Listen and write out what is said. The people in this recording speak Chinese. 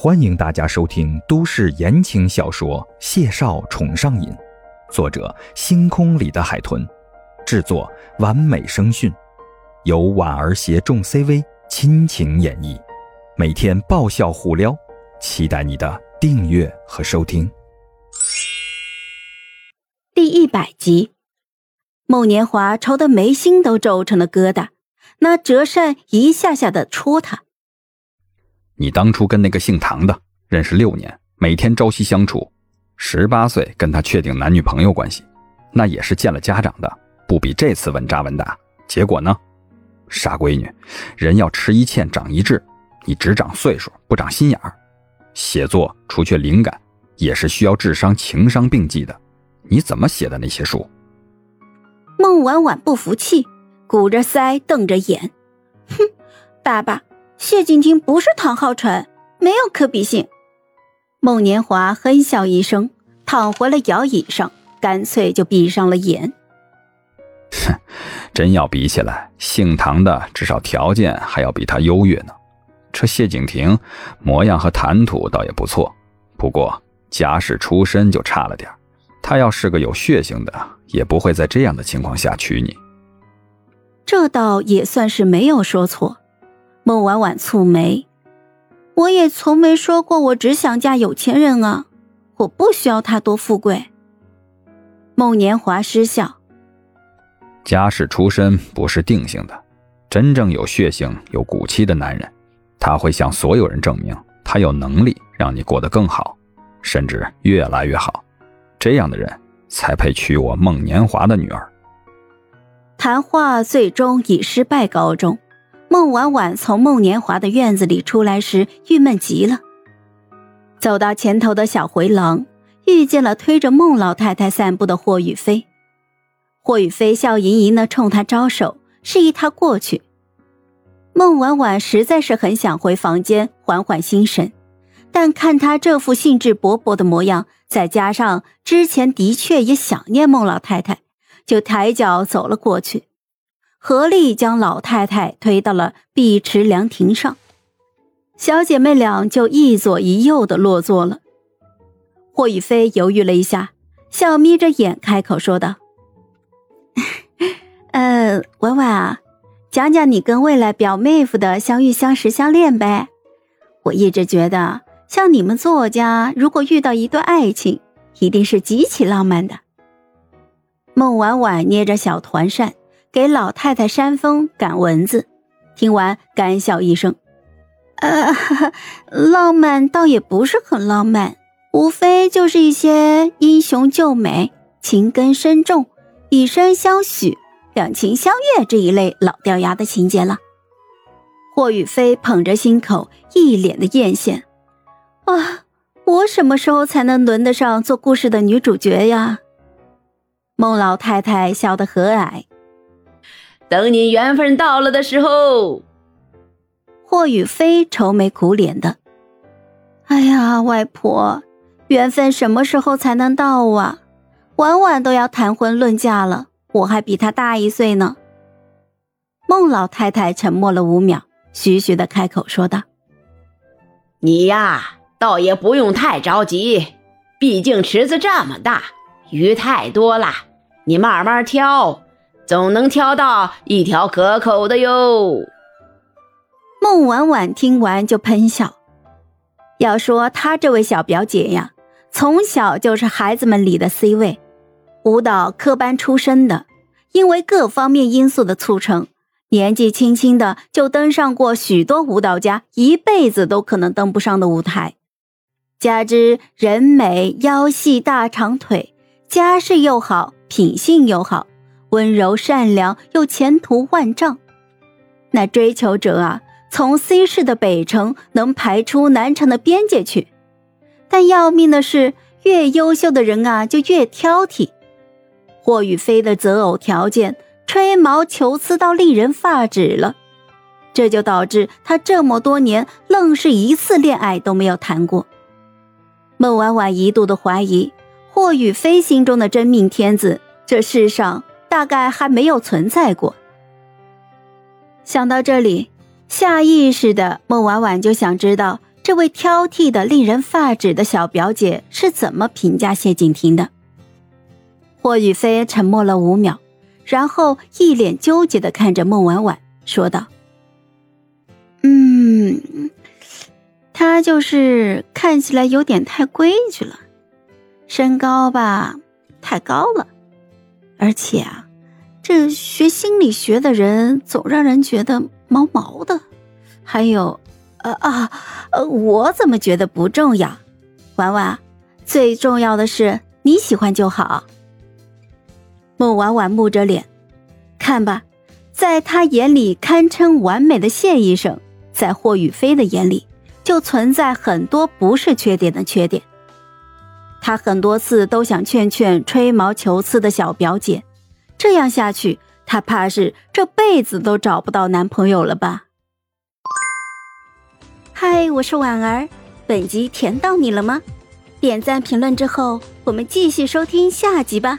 欢迎大家收听都市言情小说《谢少宠上瘾》，作者：星空里的海豚，制作：完美声讯，由婉儿携众 CV 亲情演绎，每天爆笑互撩，期待你的订阅和收听。第一百集，孟年华愁得眉心都皱成了疙瘩，那折扇一下下的戳他。你当初跟那个姓唐的认识六年，每天朝夕相处，十八岁跟他确定男女朋友关系，那也是见了家长的，不比这次稳扎稳打。结果呢，傻闺女，人要吃一堑长一智，你只长岁数不长心眼儿。写作除却灵感，也是需要智商情商并济的。你怎么写的那些书？孟婉婉不服气，鼓着腮瞪着眼，哼，爸爸。谢景亭不是唐浩辰，没有可比性。孟年华哼笑一声，躺回了摇椅上，干脆就闭上了眼。哼，真要比起来，姓唐的至少条件还要比他优越呢。这谢景亭模样和谈吐倒也不错，不过家世出身就差了点他要是个有血性的，也不会在这样的情况下娶你。这倒也算是没有说错。孟婉婉蹙眉，我也从没说过我只想嫁有钱人啊，我不需要他多富贵。孟年华失笑，家世出身不是定性的，真正有血性、有骨气的男人，他会向所有人证明他有能力让你过得更好，甚至越来越好。这样的人才配娶我孟年华的女儿。谈话最终以失败告终。孟婉婉从孟年华的院子里出来时，郁闷极了。走到前头的小回廊，遇见了推着孟老太太散步的霍雨菲。霍雨菲笑盈盈的冲他招手，示意他过去。孟婉婉实在是很想回房间缓缓心神，但看他这副兴致勃勃的模样，再加上之前的确也想念孟老太太，就抬脚走了过去。合力将老太太推到了碧池凉亭上，小姐妹俩就一左一右的落座了。霍雨菲犹豫了一下，笑眯着眼开口说道：“ 呃，婉婉啊，讲讲你跟未来表妹夫的相遇、相识、相恋呗。我一直觉得，像你们作家，如果遇到一段爱情，一定是极其浪漫的。”孟婉婉捏着小团扇。给老太太扇风赶蚊子，听完干笑一声：“呃，浪漫倒也不是很浪漫，无非就是一些英雄救美、情根深重、以身相许、两情相悦这一类老掉牙的情节了。”霍雨菲捧着心口，一脸的艳羡：“啊，我什么时候才能轮得上做故事的女主角呀？”孟老太太笑得和蔼。等你缘分到了的时候，霍雨菲愁眉苦脸的。哎呀，外婆，缘分什么时候才能到啊？晚晚都要谈婚论嫁了，我还比他大一岁呢。孟老太太沉默了五秒，徐徐的开口说道：“你呀，倒也不用太着急，毕竟池子这么大，鱼太多了，你慢慢挑。”总能挑到一条可口的哟。孟婉婉听完就喷笑。要说她这位小表姐呀，从小就是孩子们里的 C 位，舞蹈科班出身的，因为各方面因素的促成，年纪轻轻的就登上过许多舞蹈家一辈子都可能登不上的舞台。加之人美腰细大长腿，家世又好，品性又好。温柔善良又前途万丈，那追求者啊，从 C 市的北城能排出南城的边界去。但要命的是，越优秀的人啊，就越挑剔。霍雨菲的择偶条件吹毛求疵到令人发指了，这就导致他这么多年愣是一次恋爱都没有谈过。孟婉婉一度的怀疑，霍雨菲心中的真命天子，这世上。大概还没有存在过。想到这里，下意识的孟婉婉就想知道这位挑剔的令人发指的小表姐是怎么评价谢景亭的。霍雨菲沉默了五秒，然后一脸纠结的看着孟婉婉，说道：“嗯，他就是看起来有点太规矩了，身高吧太高了，而且啊，这学心理学的人总让人觉得毛毛的，还有。”呃啊，呃，我怎么觉得不重要？婉婉，最重要的是你喜欢就好。孟婉婉木着脸，看吧，在他眼里堪称完美的谢医生，在霍雨菲的眼里就存在很多不是缺点的缺点。他很多次都想劝劝吹毛求疵的小表姐，这样下去，她怕是这辈子都找不到男朋友了吧。嗨，我是婉儿，本集甜到你了吗？点赞评论之后，我们继续收听下集吧。